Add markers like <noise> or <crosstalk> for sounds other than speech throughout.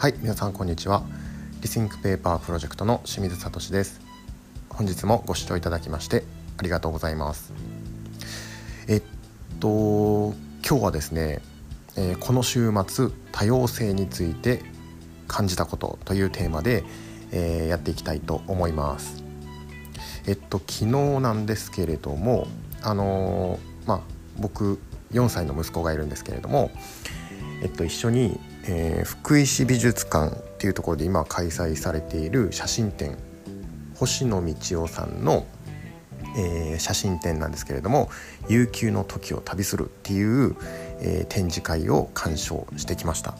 はい皆さんこんにちは。 Rethink Paper Project の清水聡です。本日もご視聴いただきましてありがとうございます。えっと今日はですね、えー、この週末多様性について感じたことというテーマで、えー、やっていきたいと思います。えっと昨日なんですけれどもあのー、まあ僕4歳の息子がいるんですけれどもえっと一緒にえー、福井市美術館っていうところで今開催されている写真展星野道夫さんの、えー、写真展なんですけれども「悠久の時を旅する」っていう、えー、展示会を鑑賞してきました。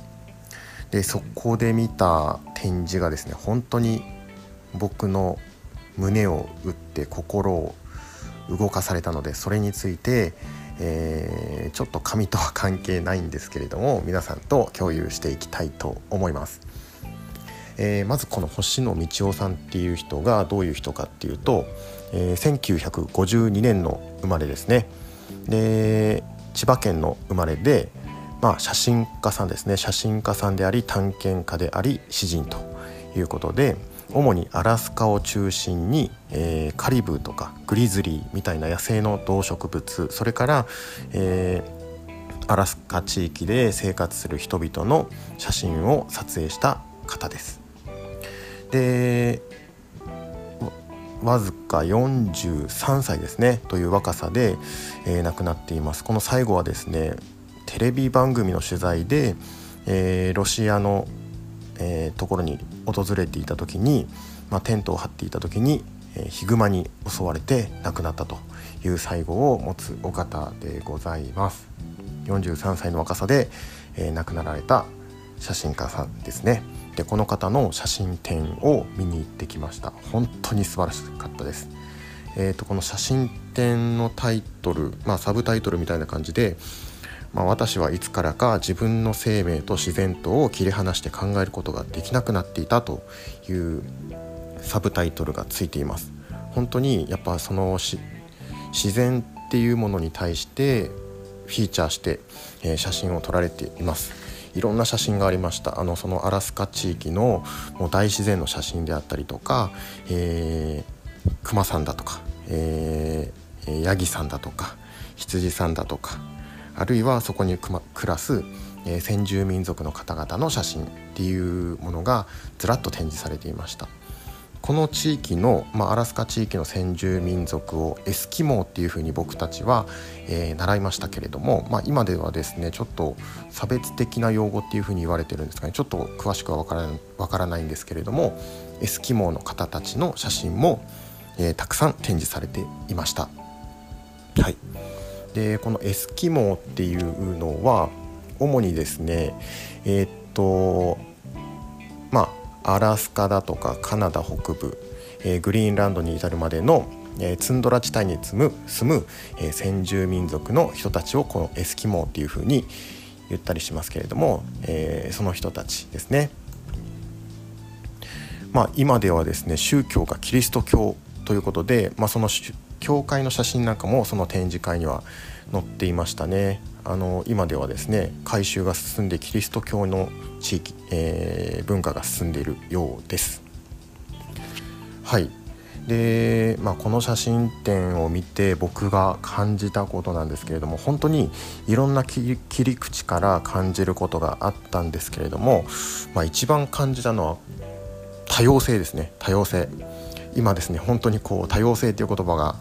でそこで見た展示がですね本当に僕の胸を打って心を動かされたのでそれについて、えー、ちょっと紙とは関係ないんですけれども皆さんと共有していきたいと思います。えー、まずこの星野道夫さんっていう人がどういう人かっていうと、えー、1952年の生まれですねで千葉県の生まれで、まあ、写真家さんですね写真家さんであり探検家であり詩人ということで主にアラスカを中心に、えー、カリブーとかグリズリーみたいな野生の動植物それから、えー、アラスカ地域で生活する人々の写真を撮影した方です。でわずか43歳ですねという若さで、えー、亡くなっていますこの最後はですねテレビ番組の取材で、えー、ロシアのえー、ところに訪れていた時に、まあ、テントを張っていた時に、えー、ヒグマに襲われて亡くなったという最後を持つお方でございます。43歳の若さで、えー、亡くなられた写真家さんですね。でこの方の写真展を見に行ってきました。本当に素晴らしかったです。えーと、とこの写真展のタイトル、まあ、サブタイトルみたいな感じでまあ、私はいつからか自分の生命と自然とを切り離して考えることができなくなっていたというサブタイトルがついています。本当にやっぱその自然っていうものに対してフィーチャーして、えー、写真を撮られています。いろんな写真がありました。あのそのアラスカ地域のもう大自然の写真であったりとか、えー、熊さんだとか、えー、ヤギさんだとか羊さんだとかあるいはそこに暮らす、え、先住民族の方々の写真っていうものがずらっと展示されていました。この地域の、まあ、アラスカ地域の先住民族をエスキモーっていうふうに僕たちは、えー、習いましたけれども、まあ、今ではですねちょっと差別的な用語っていうふうに言われてるんですかね。ちょっと詳しくは分から分からないんですけれどもエスキモーの方たちの写真も、えー、たくさん展示されていました。はい。でこのエスキモーっていうのは主にですねえー、っとまあアラスカだとかカナダ北部、えー、グリーンランドに至るまでの、えー、ツンドラ地帯に住む住む、えー、先住民族の人たちをこのエスキモーっていうふうに言ったりしますけれども、えー、その人たちですね。まあ、今ではですね宗教がキリスト教ということで、まあ、その教会の写真なんかもその展示会には載っていましたね。あの今ではですね改宗が進んでキリスト教の地域、えー、文化が進んでいるようです。はい。で、まあ、この写真展を見て僕が感じたことなんですけれども本当にいろんな切り口から感じることがあったんですけれども、まあ、一番感じたのは多様性ですね。多様性。今ですね本当にこう多様性という言葉が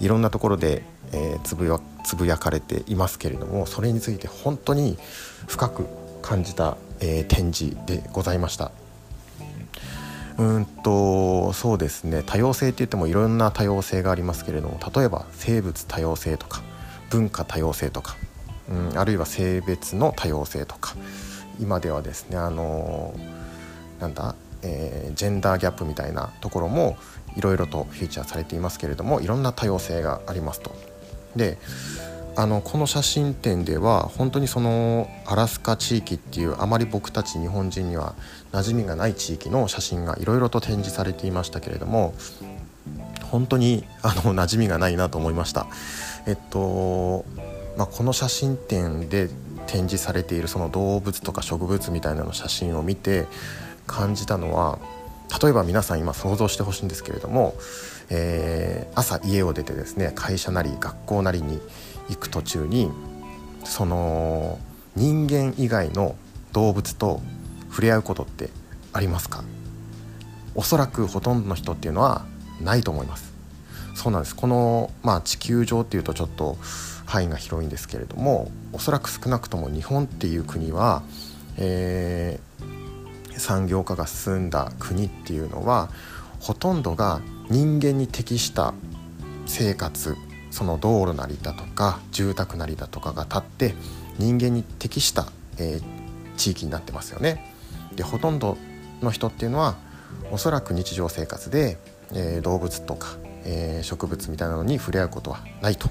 いろんなところで、えー、つぶやつぶやかれていますけれどもそれについて本当に深く感じた、えー、展示でございました。うんとそうですね多様性って言ってもいろんな多様性がありますけれども例えば生物多様性とか文化多様性とか、うん、あるいは性別の多様性とか今ではですねあのー、なんだえー、ジェンダーギャップみたいなところもいろいろとフィーチャーされていますけれどもいろんな多様性がありますと。であのこの写真展では本当にそのアラスカ地域っていうあまり僕たち日本人には馴染みがない地域の写真がいろいろと展示されていましたけれども本当にあの馴染みがないなと思いました。えっとまあ、この写真展で展示されているその動物とか植物みたいなの写真を見て感じたのは例えば皆さん今想像してほしいんですけれども、えー、朝家を出てですね会社なり学校なりに行く途中にその人間以外の動物と触れ合うことってありますか？おそらくほとんどの人っていうのはないと思います。そうなんです。この、まあ、地球上っていうとちょっと範囲が広いんですけれどもおそらく少なくとも日本っていう国は、えー、産業化が進んだ国っていうのはほとんどが人間に適した生活その道路なりだとか住宅なりだとかが建って人間に適した、えー、地域になってますよね。でほとんどの人っていうのはおそらく日常生活で、えー、動物とか、えー、植物みたいなのに触れ合うことはないと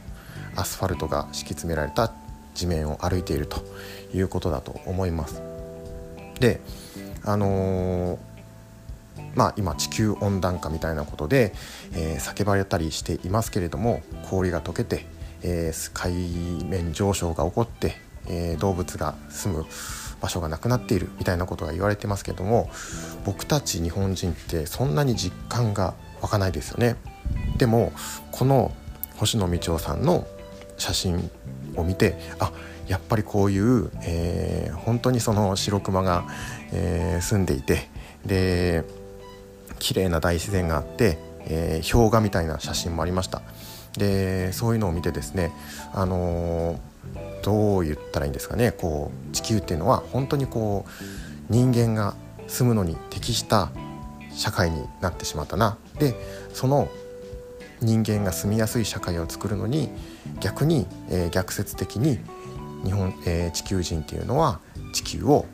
アスファルトが敷き詰められた地面を歩いているということだと思います。であのー、まあ、今地球温暖化みたいなことで、えー、叫ばれたりしていますけれども氷が溶けて、えー、海面上昇が起こって、え動物が住む場所がなくなっているみたいなことが言われてますけども僕たち日本人ってそんなに実感が湧かないですよね。でもこの星野道夫さんの写真を見てあやっぱりこういう、えー、本当にその白熊が、えー、住んでいてで綺麗な大自然があって、えー、氷河みたいな写真もありました。でそういうのを見てですねあのー、どう言ったらいいんですかねこう地球っていうのは本当にこう人間が住むのに適した社会になってしまったな。でその人間が住みやすい社会を作るのに逆に、えー、逆説的に日本、えー、地球人っていうのは地球を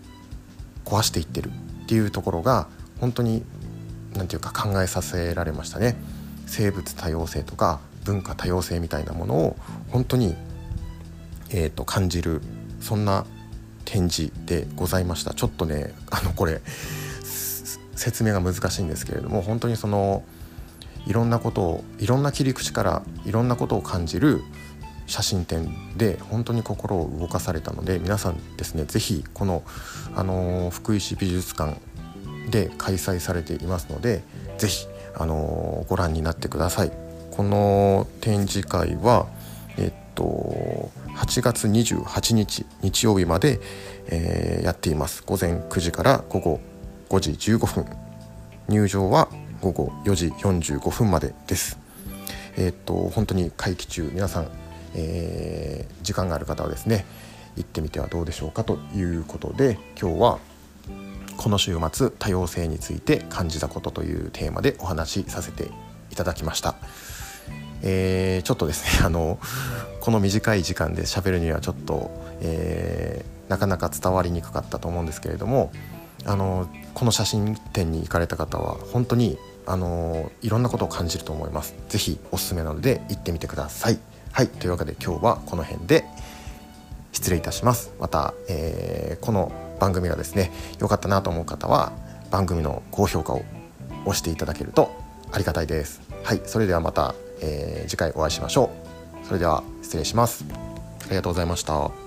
壊していってるっていうところが本当に何て言うか考えさせられましたね。生物多様性とか文化多様性みたいなものを本当に、えーと、感じるそんな展示でございましたちょっとねあのこれ説明が難しいんですけれども本当にそのいろんなことをいろんな切り口からいろんなことを感じる写真展で本当に心を動かされたので皆さんですね是非この、あの福井市美術館で開催されていますので是非、あのご覧になってください。この展示会はえっと8月28日日曜日まで、えー、やっています午前9時から午後5時15分入場は午後4時45分までです。え、っと本当に会期中皆さん、えー、時間がある方はですね行ってみてはどうでしょうかということで今日はこの週末多様性について感じたことというテーマでお話しさせていただきました。えー、ちょっとですね <laughs> あのこの短い時間で喋るにはちょっと、えー、なかなか伝わりにくかったと思うんですけれどもあのこの写真展に行かれた方は本当にあのいろんなことを感じると思います是非おすすめなので行ってみてくださいはいというわけで今日はこの辺で失礼いたします。また、えー、この番組がですね良かったなと思う方は番組の高評価を押していただけるとありがたいです。はいそれではまた、えー、次回お会いしましょう。それでは失礼します。ありがとうございました。